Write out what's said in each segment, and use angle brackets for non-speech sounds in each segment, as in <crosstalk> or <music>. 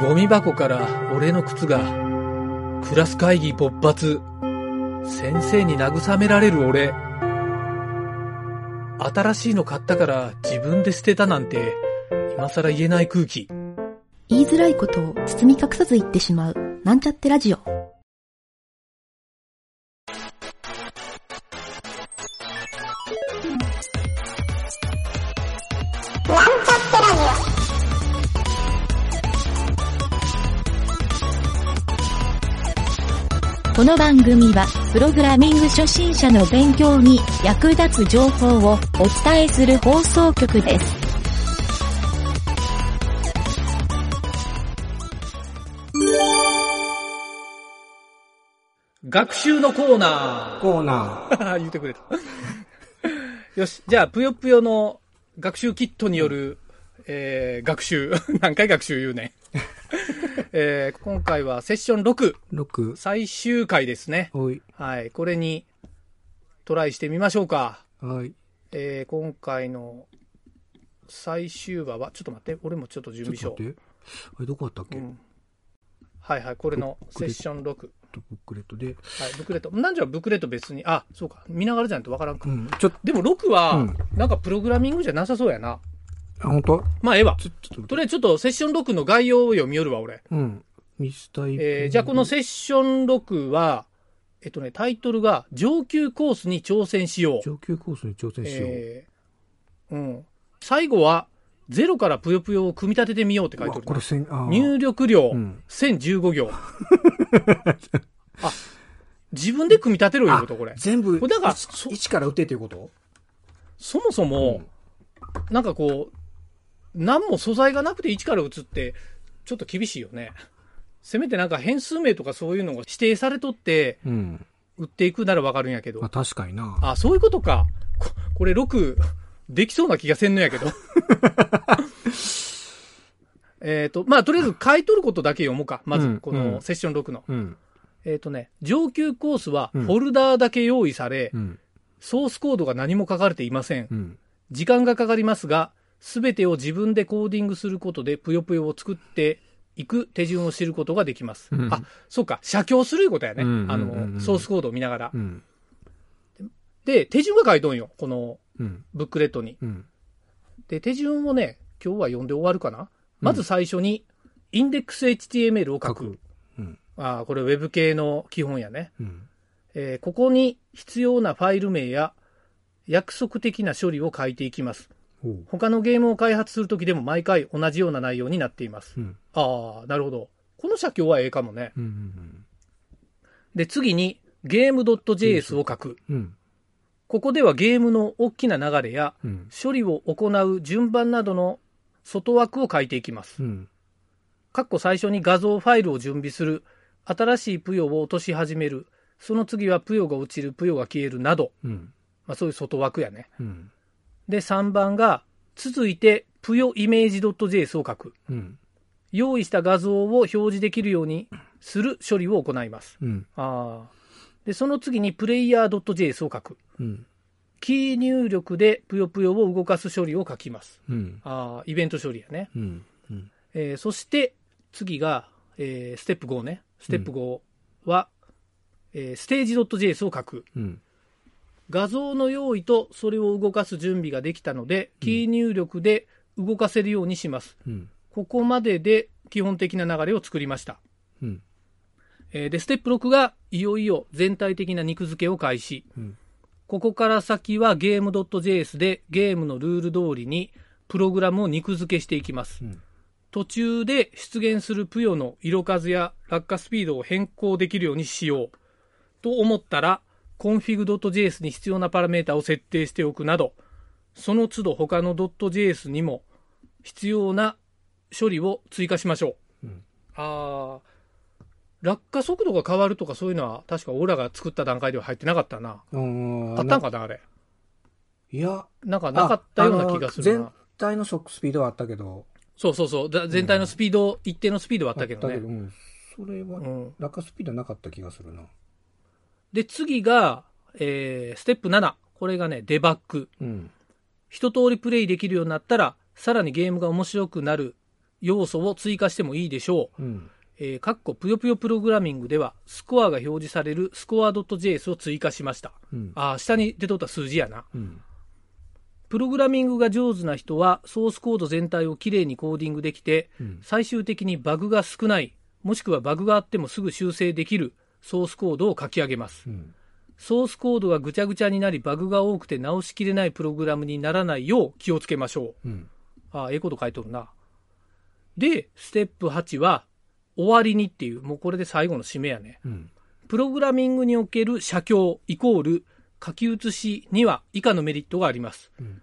ゴミ箱から俺の靴が、クラス会議勃発。先生に慰められる俺。新しいの買ったから自分で捨てたなんて、今更言えない空気。言いづらいことを包み隠さず言ってしまう、なんちゃってラジオ。この番組は、プログラミング初心者の勉強に役立つ情報をお伝えする放送局です。学習のコーナコーナー。ー <laughs> 言ってくれた。よし、じゃあ、ぷよぷよの学習キットによる、えー、学習。<laughs> 何回学習言うね。えー、今回はセッション6、6。最終回ですね。おい。はい、これにトライしてみましょうか。はい。えー、今回の最終話は、ちょっと待って、俺もちょっと準備しよう。ちょっと待って。あれ、どこあったっけ、うんはいはい、これのセッション6。はい、ブックレットで。ブックレット。なんじゃブックレット別に、あ、そうか、見ながらじゃないとわからんか。うん。ちょっと、でも6は、うんなんかプログラミングじゃなさそうやな。あ、ほんとまあ、ええわ。ちょ、ちょっととりあえずちょっとセッション6の概要を読み寄るわ、俺。うん。ミスタイプ。えー、じゃあこのセッション6は、えっとね、タイトルが、上級コースに挑戦しよう。上級コースに挑戦しよう。えーうん。最後は、ゼロからぷよぷよを組み立ててみようって書いてあるこれせん、あー入力量、うん1015行。<laughs> あ、自分で組み立てろいうこと、これ。全部、だから一から打てっていうこと？そもそも、なんかこう、何も素材がなくて1から打つって、ちょっと厳しいよね。せめてなんか変数名とかそういうのが指定されとって、うん。打っていくならわかるんやけどまあ。確かにな。あ、そういうことか。ここれ6、できそうな気がせんのやけど。<laughs> えっと、まあ、とりあえず書いとることだけ読もうか。まずうん、こうんのセッション6の。うん。えっ、とね、上級コースはフうんォルダーだけ用意され、うん。ソースコードが何も書かれていません。うん。時間がかかりますが、すべてを自分でコーディングすることで、ぷよぷよを作っていく手順を知ることができます。うんあ、そうか、写経するいうことやね。あの、ソースコードを見ながら。うん。で、手順が書いとんよ。このうん。ブックレットに。うん。で、手順をね、今日は読んで終わるかな。まず最初に、インデックス HTML を書く。ああ、これ Web 系の基本やね。うん。えーここに必要なファイル名や約束的な処理を書いていきます。他のゲームを開発するときでも毎回同じような内容になっています。うん。ああ、なるほど。この写経はええかもね。うん。うん。で、次にゲーム .js を書く。うん。ここではゲームの大きな流れやうん。処理を行う順番などの外枠を書いていきます。うん。かっこ最初に画像ファイルを準備する。新しいプヨを落とし始める。その次はプヨが落ちる、プヨが消えるなど、うん。まあそういう外枠やね。うん。で、3番が、続いて、ぷよイメージ .js を書く。うん。用意した画像を表示できるようにする処理を行います。うん。ああ。で、その次に、プレイヤー .js を書く。うん。キー入力でぷよぷよを動かす処理を書きます。うん。ああ、イベント処理やね。うん。うん。えーそして、次が、えーステップ5ね。ステップ5は、えーステージ .js を書く。うん。画像の用意とそれを動かす準備ができたので、キー入力で動かせるようにします。うん。ここまでで基本的な流れを作りました。うん。えーで、ステップ6がいよいよ全体的な肉付けを開始。うんここから先はゲーム .js でゲームのルール通りにプログラムを肉付けしていきます。うん途中で出現するプヨの色数や落下スピードを変更できるようにしようと思ったら config.js に必要なパラメータを設定しておくなどその都度他の .js にも必要な処理を追加しましょう。うんあー落下速度が変わるとかそういうのは確か俺らが作った段階では入ってなかったな。あったんかなあれ。いや、なんかなかったような気がする。全体の速スピードはあったけど。そうそうそう。だ全体のスピード、一定のスピードはあったけどね。うん。それは、うん、落下スピードはなかった気がするな。で、次が、えー、ステップ7。これがね、デバッグ。うん。一通りプレイできるようになったら、さらにゲームが面白くなる要素を追加してもいいでしょう。うん。えー、かっこぷよぷよプログラミングでは、スコアが表示されるスコア .js を追加しました。うん。ああ、下に出とった数字やな。うん。プログラミングが上手な人は、ソースコード全体をきれいにコーディングできて、うん。最終的にバグが少ない、もしくはバグがあってもすぐ修正できるソースコードを書き上げます。うん。ソースコードがぐちゃぐちゃになり、バグが多くて直しきれないプログラムにならないよう気をつけましょう。うん。ああ、ええこと書いとるな。で、ステップ8は、終わりにっていう、もうこれで最後の締めやね。うん。プログラミングにおける写経イコール書き写しには以下のメリットがあります。うん。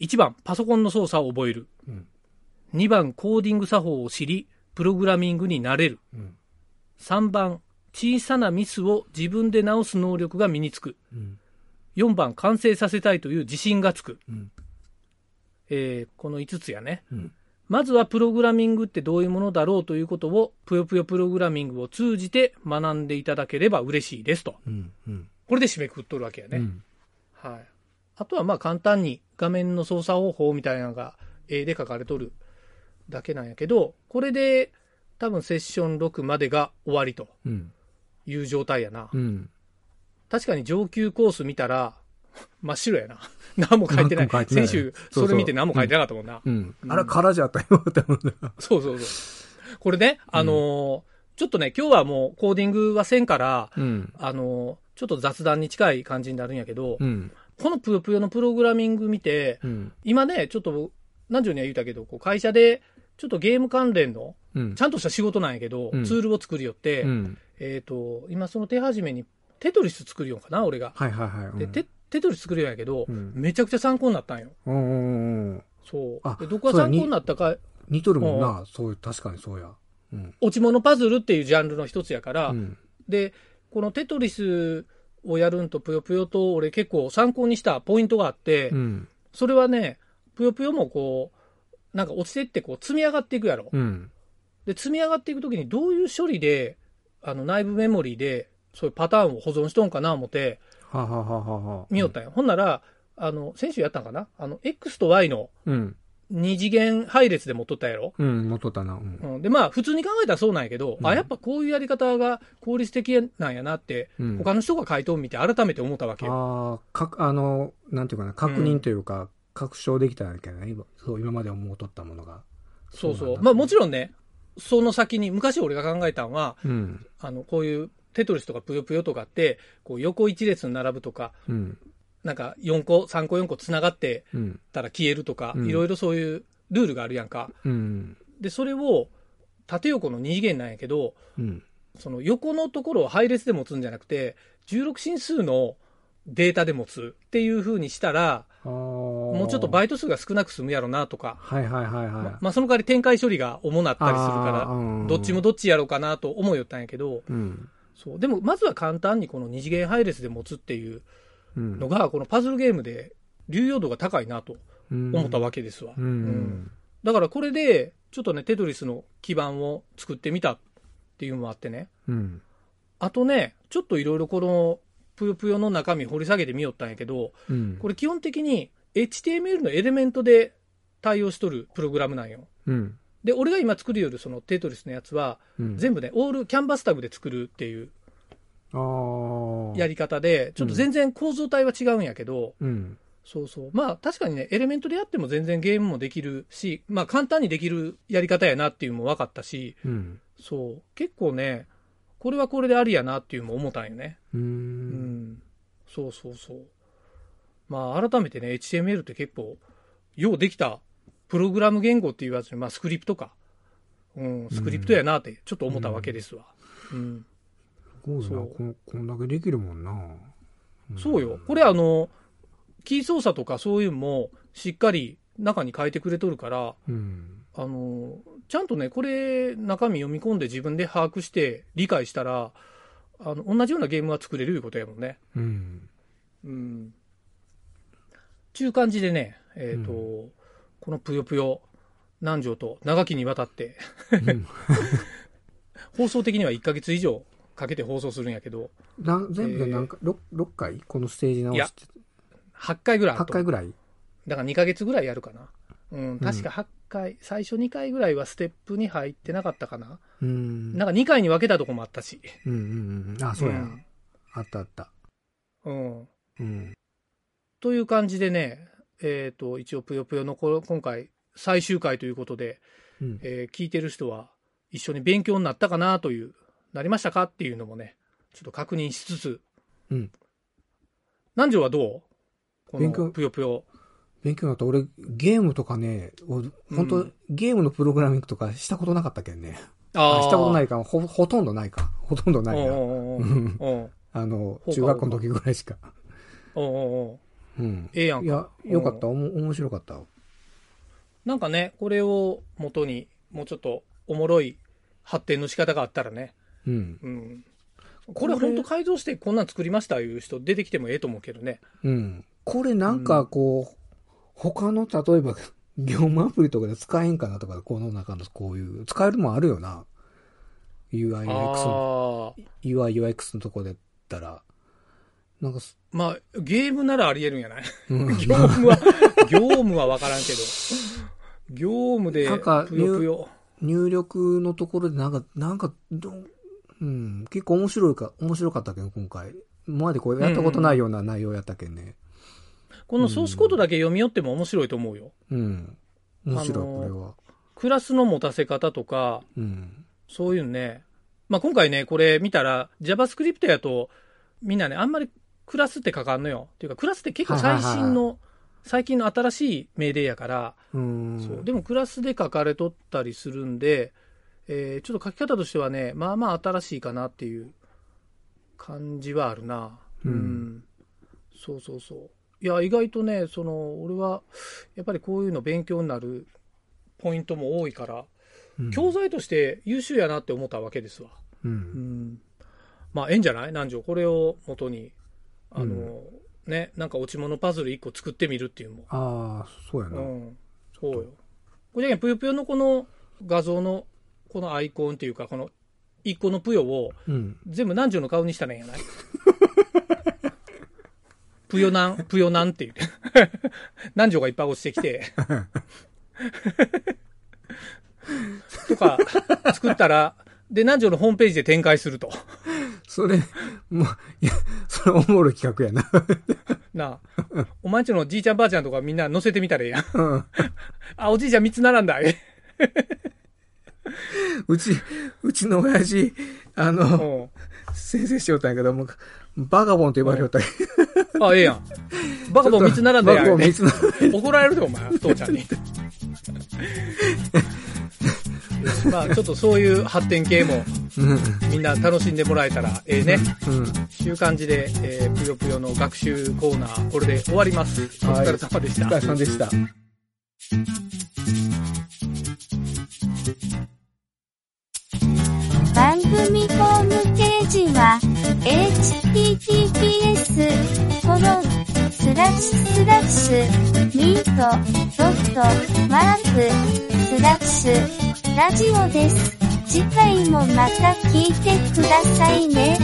1番、パソコンの操作を覚える。うん。2番、コーディング作法を知り、プログラミングになれる。うん。3番、小さなミスを自分で直す能力が身につく。うん。4番、完成させたいという自信がつく。うん。えーこの5つやね。うん。まずはプログラミングってどういうものだろうということを、ぷよぷよプログラミングを通じて学んでいただければ嬉しいですと。うん。うん。これで締めくくっとるわけやね。うん。はい。あとはまあ簡単に画面の操作方法みたいなのが絵で書かれとるだけなんやけど、これで多分セッション6までが終わりとうん。いう状態やな。うん。確かに上級コース見たら真っ白やな。<laughs> 何も書いてない。ない先週それ見て何も書いてなかったもんな。うん。あら、空じゃったよって思った。そうそうそう。これね、あのーちょっとね、今日はもうコーディングはせんから、うん。あのーちょっと雑談に近い感じになるんやけど、うん。このぷよぷよのプログラミング見て、うん。今ね、ちょっと、何十には言うたけど、こう会社で、ちょっとゲーム関連の、うん。ちゃんとした仕事なんやけど、うんツールを作りよって、うん。えっ、と、今その手始めに、テトリス作るようかな、俺が。はいはいはい。で、テテトリス作るようやけど、うんめちゃくちゃ参考になったんよ。うんうんうん。そう。あでどこが参考になったか、似とるもんな。そういう、確かにそうや。うん。落ち物パズルっていうジャンルの一つやから、うん。で、このテトリスをやるんとぷよぷよと俺結構参考にしたポイントがあって、うん。それはね、ぷよぷよもこう、なんか落ちてってこう積み上がっていくやろ。うん。で、積み上がっていくときにどういう処理で、あの内部メモリーでそういうパターンを保存しとんかな思ってははははは。見よったんよ。ほんなら、あの、先週やったんかな？あの、X と Y のうん。二次元配列で持っとったやろ、うん、元だな。うん。うん、で、まあ、普通に考えたらそうなんやけど、うんあ、やっぱこういうやり方が効率的なんやなって、うん他の人が書いとん見て改めて思ったわけよ。ああ、か、あの、なんていうかな、確認というか、確証できたんやけどね、今そう、今まで思うとったものが。そうそう。まあ、もちろんね、その先に、昔俺が考えたのは、うん。あの、こういうテトリスとかぷよぷよとかって、こう横一列に並ぶとか、うん。なんか4個、3個4個繋がってうん。たら消えるとか、うんいろいろそういうルールがあるやんか。うん。で、それを縦横の二次元なんやけど、うん。その横のところを配列で持つんじゃなくて、16進数のデータで持つっていう風にしたら、ああ。ももうちょっと倍率数が少なく済むやろなとか、はいはいはいはい。ままあその代わり展開処理が主なったりするから、うんどっちもどっちやろうかなと思いよったんやけど、うん。そう。でもまずは簡単にこの二次元配列で持つっていううん。のが、このパズルゲームで流用度が高いなと思ったわわけですわ。うん。うん。だからこれで、ちょっとね、テトリスの基盤を作ってみたっていうのもあってね。うん。あとね、ちょっといろいろこの、ぷよぷよの中身掘り下げてみよったんやけど、うん。これ基本的に HTML のエレメントで対応しとるプログラムなんよ。うん。で、俺が今作るよるそのテトリスのやつは、うん。全部ね、オールキャンバスタグで作るっていう。やり方で、ちょっと全然構造体は違うんやけど、うん。そうそう。まあ確かにね、エレメントでやっても全然ゲームもできるし、まあ簡単にできるやり方やなっていうのも分かったし、うん。そう。結構ね、これはこれでありやなっていうのも思ったんよね。う。うんん。そうそうそう。まあ改めてね、HTML って結構、ようできたプログラム言語って言わずに、まあスクリプトか。うん、スクリプトやなってちょっと思ったわけですわ。うん。すごいな。そうこんこんだけできるもんな。そうよ。これあの、キー操作とかそういうのもしっかり中に書いてくれとるから、うん。あの、ちゃんとね、これ中身読み込んで自分で把握して理解したら、あの、同じようなゲームは作れるいうことやもんね。うん。うん。ちゅう感じでね、えっ、と、うこのぷよぷよ南條と長きにわたって、うん <laughs> 放送的には1ヶ月以上かけて放送するんやけど、な全部で何回、六六回？このステージ直して。8回ぐらいあ8ると回ぐらい？だから2ヶ月ぐらいやるかな。うん、確か8回、最初2回ぐらいはステップに入ってなかったかな。うん。なんか2回に分けたとこもあったし。うんうんうん。あ、そうや。んあったあった。うん。うん。という感じでね、えっ、と、一応、ぷよぷよのこ今回、最終回ということで、うん。えー聞いてる人は一緒に勉強になったかなという、なりましたかっていうのもね、ちょっと確認しつつ、うん。南條はどう？こ勉強のぷよぷよ。勉強になった。俺、ゲームとかね、俺本当、うんゲームのプログラミングとかしたことなかったけんね。ああしたことないいか、ほ、ほとんどないか。ほとんどないな。あの、中学校の時ぐらいしか。おうおうおううん。ええやんかいや、よかった。おも面白かった。なんかね、これを元に、もうちょっとおもろい発展の仕方があったらね、うん。うん。これ本当改造してこんなん作りましたいう人出てきてもええと思うけどね。うん。これなんかこう、他の、例えば、業務アプリとかで使えんかなとか、この中のこういう、使えるもんあるよな。UI、UX の。UI、UX のとこで言ったら。なんかす、まあ、ゲームならありえるんやない？うん <laughs> 業務は、業務はわからんけど。業務でなんか、ぷよぷよ。入力のところでなんか、なんか、どううん、結構面白いか、面白かったけど、今回。今までこうやったことないような内容やったけんね。このソースコードだけ読み寄っても面白いと思うよ。うん。面白い、あのーこれは。クラスの持たせ方とか、うん。そういうのね。まあ、今回ね、これ見たら、JavaScript やと、みんなね、あんまりクラスって書かんのよ。っていうか、クラスって結構最新の、最近の新しい命令やから、うん。そう。でもクラスで書かれとったりするんで、えーちょっと書き方としてはね、まあまあ新しいかなっていう感じはあるな。うんそうそうそう。いや、意外とね、その、俺は、やっぱりこういうの勉強になるポイントも多いから、うん教材として優秀やなって思ったわけですわ。う。うんん。まあ、ええんじゃない？南條。これを元に、あの、ね、なんか落ち物パズル1個作ってみるっていうのも。ああ、そうやな。うん。そうよ。これじゃぷよぷよのこの画像の、このアイコンっていうか、この1個のぷよをうん。全部南條の顔にしたらええんやない？<laughs> ぷよなん、ぷよなんって言って。南條がいっぱい落ちてきて。<laughs> とか、作ったら、で、南條のホームページで展開すると。それ、もう、いや、それおもろい企画やな。なあ。お前んちのじいちゃんばあちゃんとかみんな載せてみたらええやん。うんあ、おじいちゃん3つ並んだ。うち、うちの親父、あうの、ん。先生しよったんやけども、バガボンと呼ばれよったんやあ、ええやん。バカボン3つ並んだやんバガボン。3つ並ん怒られるで、お前、父ちゃんに。まあ、ちょっとそういう発展系もうん。みんな楽しんでもらえたらええね。うん。いう感じで、えー、ぷよぷよの学習コーナー、これで終わります。お疲れ様でした。お疲れ様でした。番組ホームページは https コロンスラッシュスラッシュミートドットマークスラッシュラジオです。次回もまた聞いてくださいね。